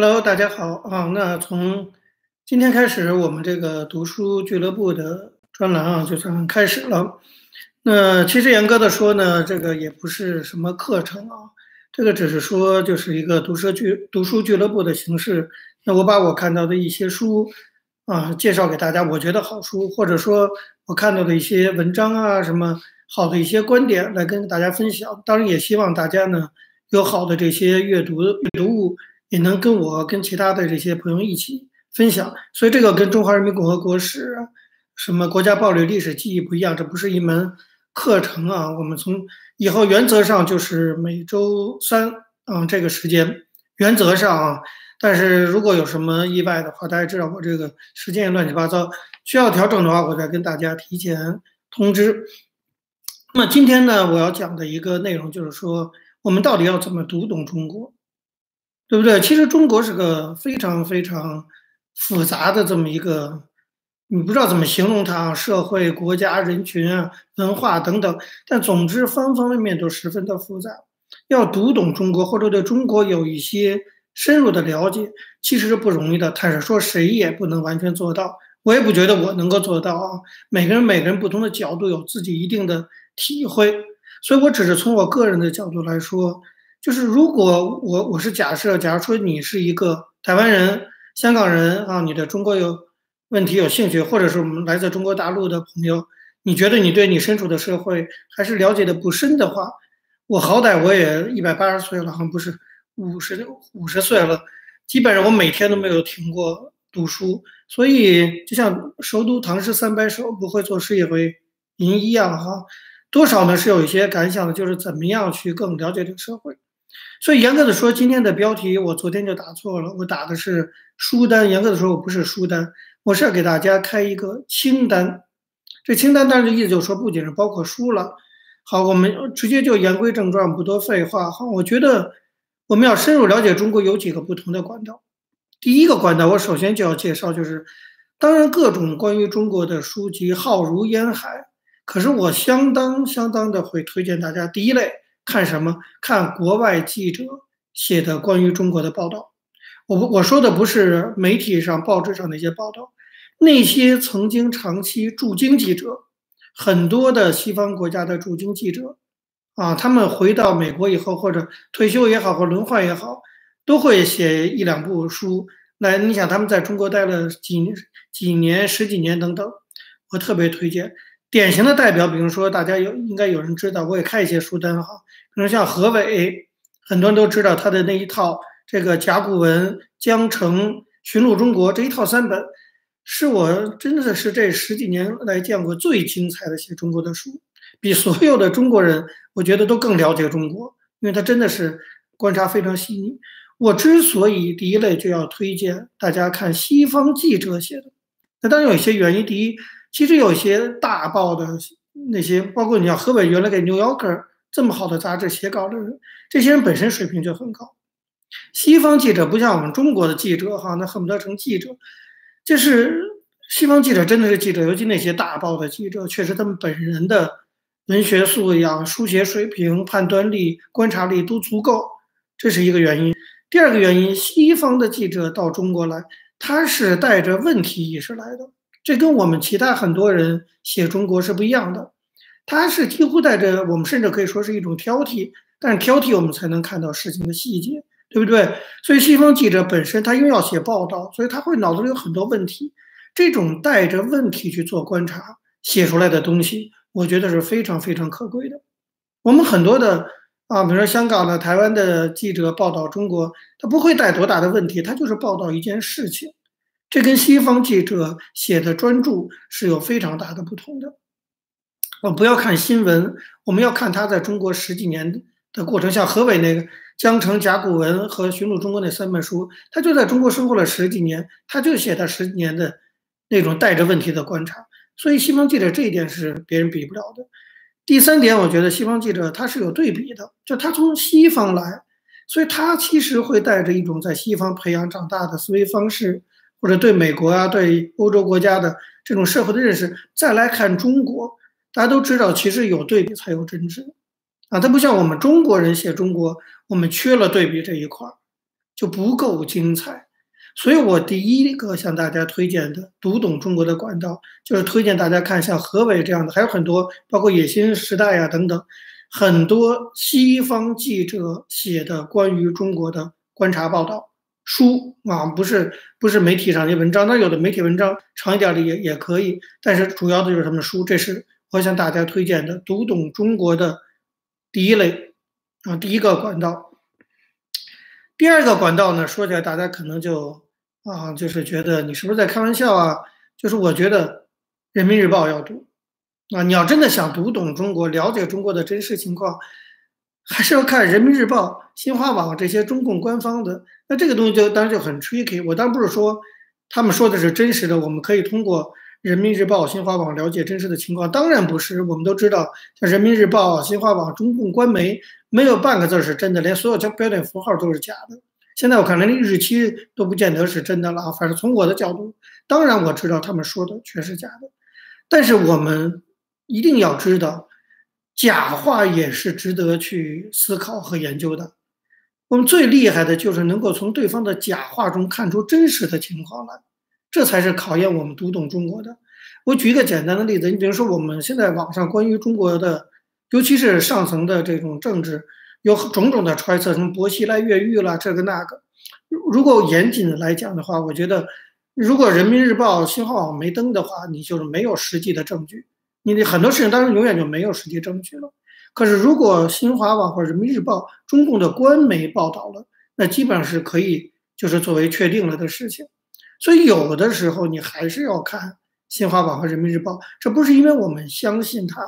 Hello，大家好啊。那从今天开始，我们这个读书俱乐部的专栏啊，就算开始了。那其实严格的说呢，这个也不是什么课程啊，这个只是说就是一个读书俱读书俱乐部的形式。那我把我看到的一些书啊，介绍给大家，我觉得好书，或者说我看到的一些文章啊，什么好的一些观点来跟大家分享。当然，也希望大家呢有好的这些阅读阅读物。也能跟我跟其他的这些朋友一起分享，所以这个跟中华人民共和国史、什么国家暴力历史记忆不一样，这不是一门课程啊。我们从以后原则上就是每周三，嗯，这个时间原则上啊。但是如果有什么意外的话，大家知道我这个时间也乱七八糟，需要调整的话，我再跟大家提前通知。那么今天呢，我要讲的一个内容就是说，我们到底要怎么读懂中国？对不对？其实中国是个非常非常复杂的这么一个，你不知道怎么形容它，社会、国家、人群啊、文化等等。但总之，方方面面都十分的复杂。要读懂中国，或者对中国有一些深入的了解，其实是不容易的。坦率说，谁也不能完全做到。我也不觉得我能够做到啊。每个人每个人不同的角度有自己一定的体会，所以我只是从我个人的角度来说。就是如果我我是假设，假如说你是一个台湾人、香港人啊，你的中国有问题有兴趣，或者是我们来自中国大陆的朋友，你觉得你对你身处的社会还是了解的不深的话，我好歹我也一百八十岁了，好像不是五十五十岁了，基本上我每天都没有停过读书，所以就像熟读唐诗三百首，不会作诗也会吟一样哈，多少呢？是有一些感想的，就是怎么样去更了解这个社会。所以严格的说，今天的标题我昨天就打错了，我打的是书单。严格的说，我不是书单，我是要给大家开一个清单。这清单当然的意思就是说，不仅是包括书了。好，我们直接就言归正传，不多废话。好，我觉得我们要深入了解中国，有几个不同的管道。第一个管道，我首先就要介绍，就是当然各种关于中国的书籍浩如烟海，可是我相当相当的会推荐大家第一类。看什么？看国外记者写的关于中国的报道。我不我说的不是媒体上、报纸上那些报道，那些曾经长期驻京记者，很多的西方国家的驻京记者，啊，他们回到美国以后，或者退休也好，或轮换也好，都会写一两部书那。你想，他们在中国待了几几年、十几年等等，我特别推荐。典型的代表，比如说大家有应该有人知道，我也看一些书单哈。比如像何伟，很多人都知道他的那一套这个甲骨文、江城、寻路中国这一套三本，是我真的是这十几年来见过最精彩的写中国的书，比所有的中国人我觉得都更了解中国，因为他真的是观察非常细腻。我之所以第一类就要推荐大家看西方记者写的，那当然有一些原因，第一。其实有些大报的那些，包括你像何伟原来给《New Yorker》这么好的杂志写稿的人，这些人本身水平就很高。西方记者不像我们中国的记者，哈，那恨不得成记者。就是西方记者真的是记者，尤其那些大报的记者，确实他们本人的文学素养、书写水平、判断力、观察力都足够，这是一个原因。第二个原因，西方的记者到中国来，他是带着问题意识来的。这跟我们其他很多人写中国是不一样的，他是几乎带着我们甚至可以说是一种挑剔，但是挑剔我们才能看到事情的细节，对不对？所以西方记者本身他因为要写报道，所以他会脑子里有很多问题，这种带着问题去做观察写出来的东西，我觉得是非常非常可贵的。我们很多的啊，比如说香港的、台湾的记者报道中国，他不会带多大的问题，他就是报道一件事情。这跟西方记者写的专著是有非常大的不同的。我不要看新闻，我们要看他在中国十几年的过程。像何伟那个《江城甲骨文》和《寻路中国》那三本书，他就在中国生活了十几年，他就写他十几年的那种带着问题的观察。所以西方记者这一点是别人比不了的。第三点，我觉得西方记者他是有对比的，就他从西方来，所以他其实会带着一种在西方培养长大的思维方式。或者对美国啊，对欧洲国家的这种社会的认识，再来看中国，大家都知道，其实有对比才有真知，啊，它不像我们中国人写中国，我们缺了对比这一块儿，就不够精彩。所以我第一个向大家推荐的读懂中国的管道，就是推荐大家看像何伟这样的，还有很多，包括野心时代呀等等，很多西方记者写的关于中国的观察报道书啊，不是不是媒体上的文章，那有的媒体文章长一点的也也可以，但是主要的就是他们书，这是我向大家推荐的读懂中国的第一类啊，第一个管道。第二个管道呢，说起来大家可能就啊，就是觉得你是不是在开玩笑啊？就是我觉得《人民日报》要读啊，你要真的想读懂中国、了解中国的真实情况，还是要看《人民日报》、新华网这些中共官方的。那这个东西就当然就很 tricky。我当然不是说他们说的是真实的，我们可以通过《人民日报》、新华网了解真实的情况，当然不是。我们都知道，像《人民日报》、新华网、中共官媒。没有半个字是真的，连所有标标点符号都是假的。现在我看连日期都不见得是真的了啊。反正从我的角度，当然我知道他们说的全是假的，但是我们一定要知道，假话也是值得去思考和研究的。我们最厉害的就是能够从对方的假话中看出真实的情况来，这才是考验我们读懂中国的。我举一个简单的例子，你比如说我们现在网上关于中国的。尤其是上层的这种政治，有种种的揣测，什么薄熙来越狱了，这个那个。如果严谨的来讲的话，我觉得，如果人民日报、新华网没登的话，你就是没有实际的证据。你的很多事情当然永远就没有实际证据了。可是如果新华网或者人民日报中共的官媒报道了，那基本上是可以就是作为确定了的事情。所以有的时候你还是要看新华网和人民日报，这不是因为我们相信它。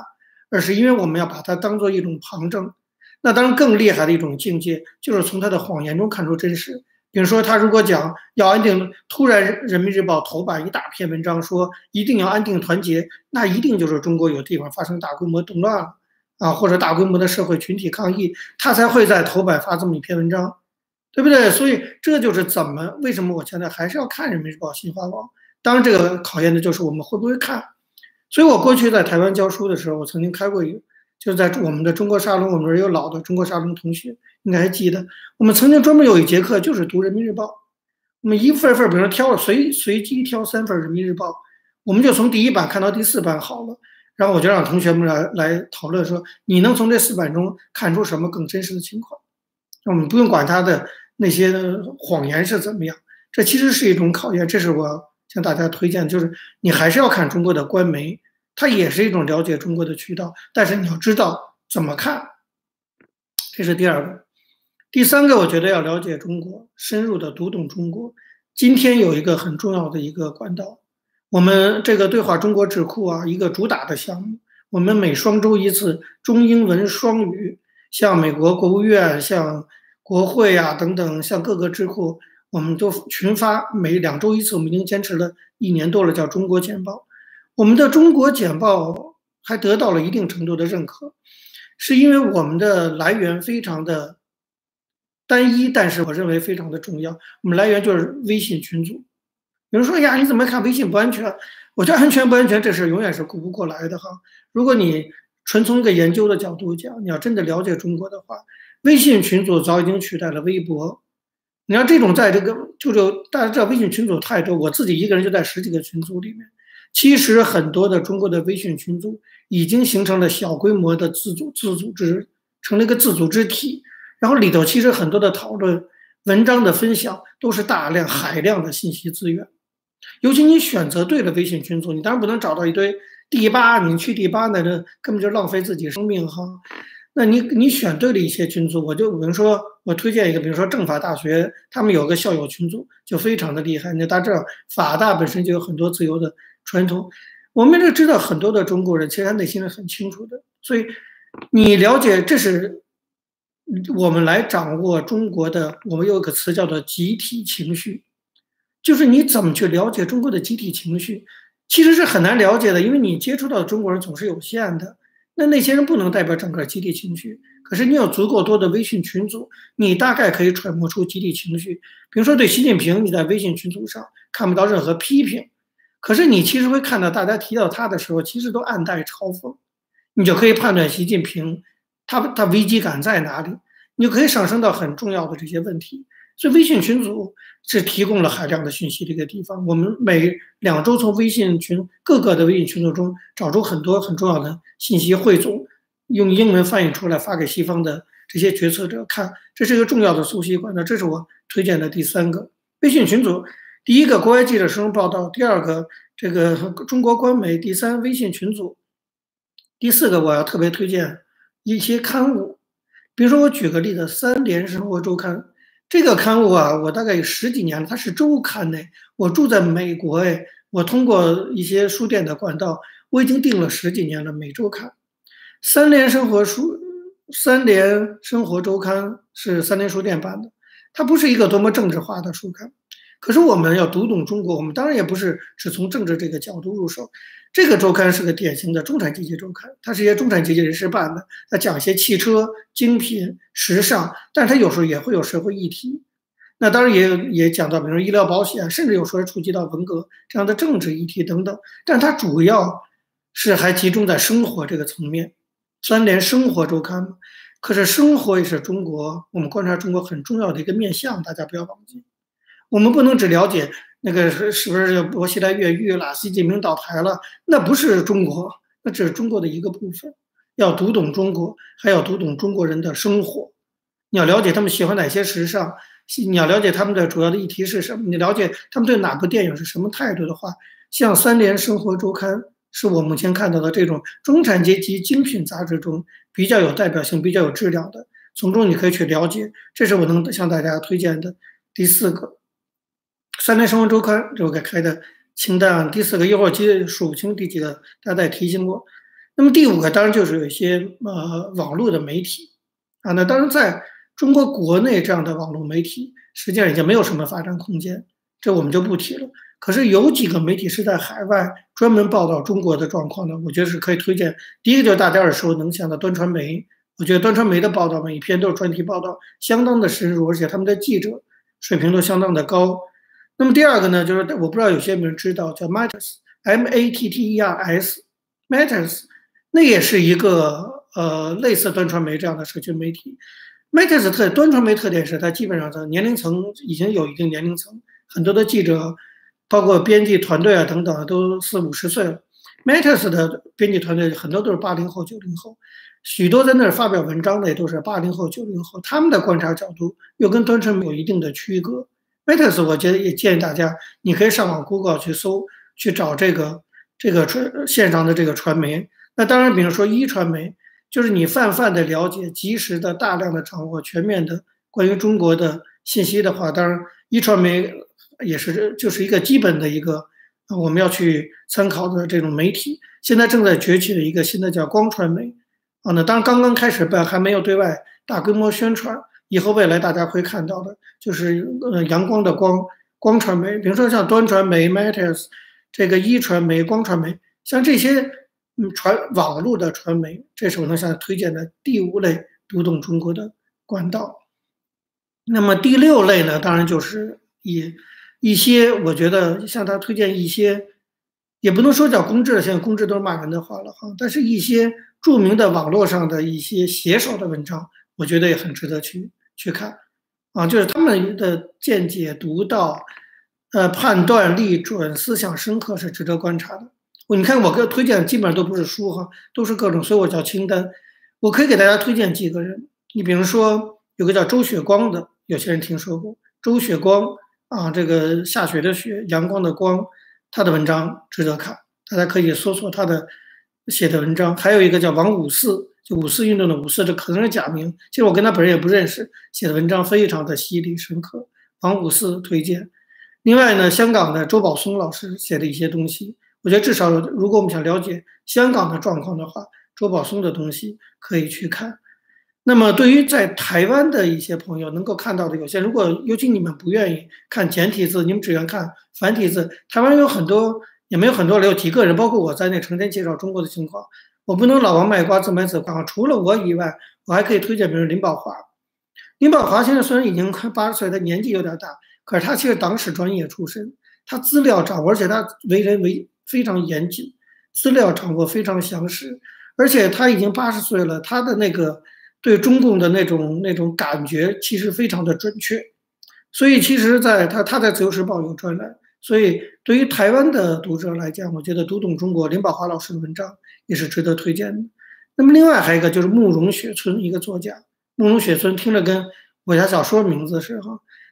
而是因为我们要把它当做一种旁证，那当然更厉害的一种境界就是从他的谎言中看出真实。比如说，他如果讲要安定，突然《人民日报》头版一大篇文章说一定要安定团结，那一定就是中国有地方发生大规模动乱了啊，或者大规模的社会群体抗议，他才会在头版发这么一篇文章，对不对？所以这就是怎么为什么我现在还是要看《人民日报》、新华网。当然，这个考验的就是我们会不会看。所以我过去在台湾教书的时候，我曾经开过一个就在我们的中国沙龙，我们这儿有老的中国沙龙同学，应该还记得，我们曾经专门有一节课就是读人民日报，我们一份份，比如说挑了随随机挑三份人民日报，我们就从第一版看到第四版好了，然后我就让同学们来来讨论说，你能从这四版中看出什么更真实的情况？我们不用管他的那些谎言是怎么样，这其实是一种考验，这是我。向大家推荐，就是你还是要看中国的官媒，它也是一种了解中国的渠道。但是你要知道怎么看，这是第二个。第三个，我觉得要了解中国，深入的读懂中国。今天有一个很重要的一个管道，我们这个对话中国智库啊，一个主打的项目，我们每双周一次中英文双语，向美国国务院、向国会啊等等，向各个智库。我们都群发，每两周一次，我们已经坚持了一年多了，叫中国简报。我们的中国简报还得到了一定程度的认可，是因为我们的来源非常的单一，但是我认为非常的重要。我们来源就是微信群组。有人说呀，你怎么看微信不安全？我觉得安全不安全这事永远是顾不过来的哈。如果你纯从一个研究的角度讲，你要真的了解中国的话，微信群组早已经取代了微博。你要这种在这个，就就大家知道微信群组太多，我自己一个人就在十几个群组里面。其实很多的中国的微信群组已经形成了小规模的自组自组织，成了一个自组织体。然后里头其实很多的讨论、文章的分享都是大量海量的信息资源。尤其你选择对了微信群组，你当然不能找到一堆第八，你去第八那这根本就浪费自己生命哈。那你你选对了一些群组，我就比如说我推荐一个，比如说政法大学，他们有个校友群组就非常的厉害。那大家知道法大本身就有很多自由的传统，我们这知道很多的中国人其实他内心是很清楚的。所以你了解，这是我们来掌握中国的。我们有一个词叫做集体情绪，就是你怎么去了解中国的集体情绪，其实是很难了解的，因为你接触到的中国人总是有限的。那那些人不能代表整个集体情绪，可是你有足够多的微信群组，你大概可以揣摩出集体情绪。比如说对习近平，你在微信群组上看不到任何批评，可是你其实会看到大家提到他的时候，其实都暗带嘲讽，你就可以判断习近平他他危机感在哪里，你就可以上升到很重要的这些问题。所以微信群组是提供了海量的信息的一个地方。我们每两周从微信群各个的微信群组中找出很多很重要的信息汇总，用英文翻译出来发给西方的这些决策者看，这是一个重要的搜习管道。这是我推荐的第三个微信群组。第一个国外记者深入报道，第二个这个中国官媒，第三微信群组，第四个我要特别推荐一些刊物，比如说我举个例子，《三联生活周刊》这个刊物啊，我大概有十几年了，它是周刊呢。我住在美国哎，我通过一些书店的管道，我已经订了十几年了，每周刊。《三联生活书》《三联生活周刊》是三联书店办的，它不是一个多么政治化的书刊。可是我们要读懂中国，我们当然也不是只从政治这个角度入手。这个周刊是个典型的中产阶级周刊，它是一些中产阶级人士办的，它讲一些汽车、精品、时尚，但是它有时候也会有社会议题。那当然也也讲到，比如说医疗保险，甚至有时候触及到文革这样的政治议题等等。但它主要是还集中在生活这个层面。三联生活周刊，可是生活也是中国我们观察中国很重要的一个面向，大家不要忘记。我们不能只了解那个是不是薄熙来越狱了，习近平倒台了，那不是中国，那只是中国的一个部分。要读懂中国，还要读懂中国人的生活。你要了解他们喜欢哪些时尚，你要了解他们的主要的议题是什么，你了解他们对哪部电影是什么态度的话，像《三联生活周刊》是我目前看到的这种中产阶级精品杂志中比较有代表性、比较有质量的，从中你可以去了解。这是我能向大家推荐的第四个。三联生活周刊这个开的清单，第四个一会儿记数不清第几个，大家也提醒过。那么第五个当然就是有一些呃网络的媒体啊，那当然在中国国内这样的网络媒体实际上已经没有什么发展空间，这我们就不提了。可是有几个媒体是在海外专门报道中国的状况的，我觉得是可以推荐。第一个就是大家耳熟能详的端传媒，我觉得端传媒的报道每一篇都是专题报道，相当的深入，而且他们的记者水平都相当的高。那么第二个呢，就是我不知道有些人知道叫 Matters，M A T T E R S，Matters，那也是一个呃类似端传媒这样的社区媒体。Matters 特端传媒特点是它基本上的年龄层已经有一定年龄层，很多的记者，包括编辑团队啊等等都四五十岁了。Matters 的编辑团队很多都是八零后、九零后，许多在那儿发表文章的也都是八零后、九零后，他们的观察角度又跟端传媒有一定的区隔。Matters，我觉得也建议大家，你可以上网 Google 去搜，去找这个这个传线上的这个传媒。那当然，比如说一传媒，就是你泛泛的了解、及时的、大量的掌握全面的关于中国的信息的话，当然一传媒也是就是一个基本的一个我们要去参考的这种媒体。现在正在崛起的一个新的叫光传媒啊，那当然刚刚开始办，还没有对外大规模宣传。以后未来大家会看到的，就是呃阳光的光光传媒，比如说像端传媒 Matters，这个一传媒光传媒，像这些嗯传网络的传媒，这是我能向推荐的第五类读懂中国的管道。那么第六类呢，当然就是以一些我觉得向他推荐一些，也不能说叫公知，现在公知都是骂人的话了哈，但是一些著名的网络上的一些写手的文章，我觉得也很值得去。去看，啊，就是他们的见解独到，呃，判断力准，思想深刻，是值得观察的。我你看，我给推荐基本上都不是书哈，都是各种，所以我叫清单。我可以给大家推荐几个人，你比如说有个叫周雪光的，有些人听说过周雪光啊，这个下雪的雪，阳光的光，他的文章值得看，大家可以搜索他的写的文章。还有一个叫王五四。五四运动的五四，这可能是假名。其实我跟他本人也不认识，写的文章非常的犀利深刻。王五四推荐。另外呢，香港的周宝松老师写的一些东西，我觉得至少如果我们想了解香港的状况的话，周宝松的东西可以去看。那么对于在台湾的一些朋友能够看到的有些，如果尤其你们不愿意看简体字，你们只愿看繁体字，台湾有很多，也没有很多留几个人，包括我在内，成天介绍中国的情况。我不能老王卖瓜自卖自夸，除了我以外，我还可以推荐，比如林宝华。林宝华现在虽然已经快八十岁，他年纪有点大，可是他其实党史专业出身，他资料掌握，而且他为人为非常严谨，资料掌握非常详实，而且他已经八十岁了，他的那个对中共的那种那种感觉其实非常的准确。所以其实，在他他在《自由时报》有专栏，所以对于台湾的读者来讲，我觉得读懂中国林宝华老师的文章也是值得推荐的。那么另外还有一个就是慕容雪村一个作家，慕容雪村听着跟武侠小说名字似的，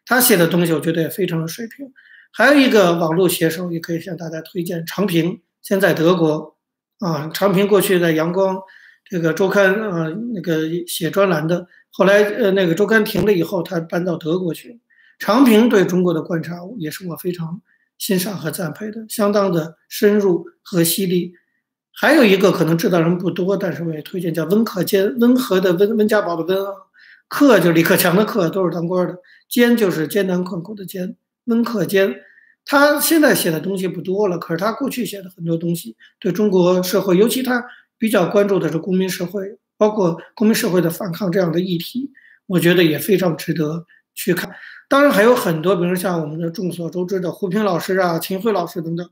他写的东西我觉得也非常的水平。还有一个网络写手也可以向大家推荐长平，现在德国啊，长平过去在阳光这个周刊啊那个写专栏的，后来呃那个周刊停了以后，他搬到德国去。长平对中国的观察也是我非常欣赏和赞佩的，相当的深入和犀利。还有一个可能知道人不多，但是我也推荐叫温克坚，温和的温，温家宝的温啊，克就是李克强的克，都是当官的，坚就是艰难困苦的艰，温克坚。他现在写的东西不多了，可是他过去写的很多东西，对中国社会，尤其他比较关注的是公民社会，包括公民社会的反抗这样的议题，我觉得也非常值得去看。当然还有很多，比如像我们的众所周知的胡平老师啊、秦晖老师等等，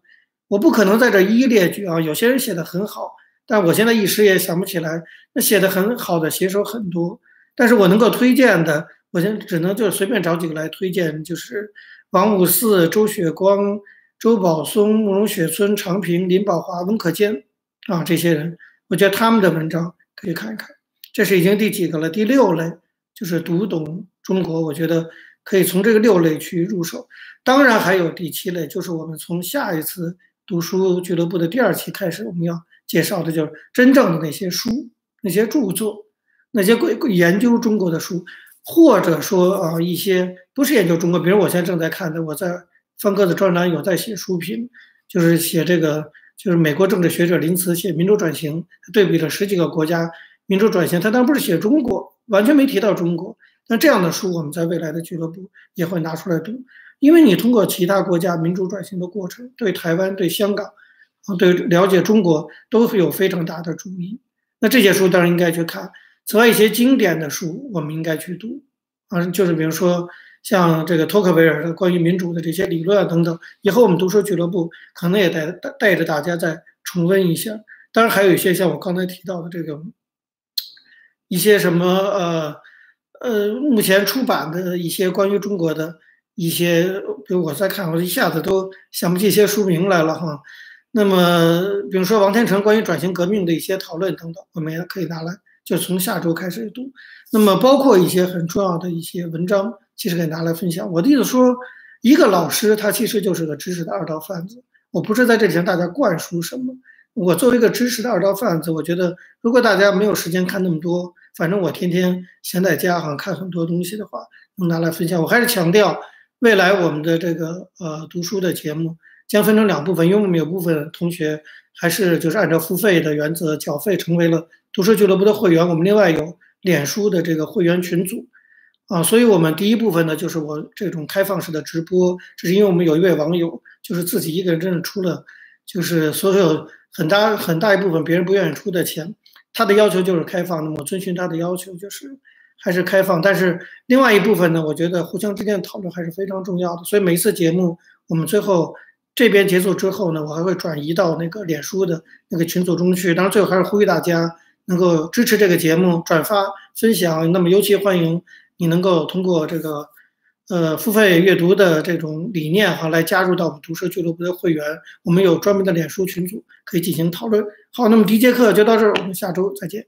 我不可能在这一一列举啊。有些人写的很好，但我现在一时也想不起来。那写的很好的写手很多，但是我能够推荐的，我现只能就随便找几个来推荐，就是王五四、周雪光、周宝松、慕容雪村、常平、林宝华、温可坚啊这些人，我觉得他们的文章可以看一看。这是已经第几个了？第六类，就是读懂中国，我觉得。可以从这个六类去入手，当然还有第七类，就是我们从下一次读书俱乐部的第二期开始，我们要介绍的就是真正的那些书、那些著作、那些关研究中国的书，或者说啊一些不是研究中国，比如我现在正在看的，我在方哥的专栏有在写书评，就是写这个，就是美国政治学者林茨写民主转型，对比了十几个国家民主转型，他当然不是写中国，完全没提到中国。那这样的书，我们在未来的俱乐部也会拿出来读，因为你通过其他国家民主转型的过程，对台湾、对香港，啊，对了解中国都会有非常大的注意。那这些书当然应该去看。此外，一些经典的书我们应该去读，啊，就是比如说像这个托克维尔的关于民主的这些理论啊等等。以后我们读书俱乐部可能也带带带着大家再重温一下。当然，还有一些像我刚才提到的这个一些什么呃。呃，目前出版的一些关于中国的一些，比如我在看，我一下子都想不起一些书名来了哈。那么，比如说王天成关于转型革命的一些讨论等等，我们也可以拿来，就从下周开始读。那么，包括一些很重要的一些文章，其实可以拿来分享。我的意思说，一个老师他其实就是个知识的二道贩子。我不是在这里向大家灌输什么，我作为一个知识的二道贩子，我觉得如果大家没有时间看那么多。反正我天天闲在家好像，看很多东西的话，能拿来分享。我还是强调，未来我们的这个呃读书的节目将分成两部分，因为我们有部分同学还是就是按照付费的原则缴费成为了读书俱乐部的会员。我们另外有脸书的这个会员群组啊，所以我们第一部分呢就是我这种开放式的直播，这是因为我们有一位网友就是自己一个人真的出了就是所有很大很大一部分别人不愿意出的钱。他的要求就是开放，那么我遵循他的要求，就是还是开放。但是另外一部分呢，我觉得互相之间的讨论还是非常重要的。所以每一次节目，我们最后这边结束之后呢，我还会转移到那个脸书的那个群组中去。当然，最后还是呼吁大家能够支持这个节目，转发分享。那么尤其欢迎你能够通过这个呃付费阅读的这种理念哈，来加入到我们读书俱乐部的会员。我们有专门的脸书群组可以进行讨论。好，那么第一节课就到这儿，我们下周再见。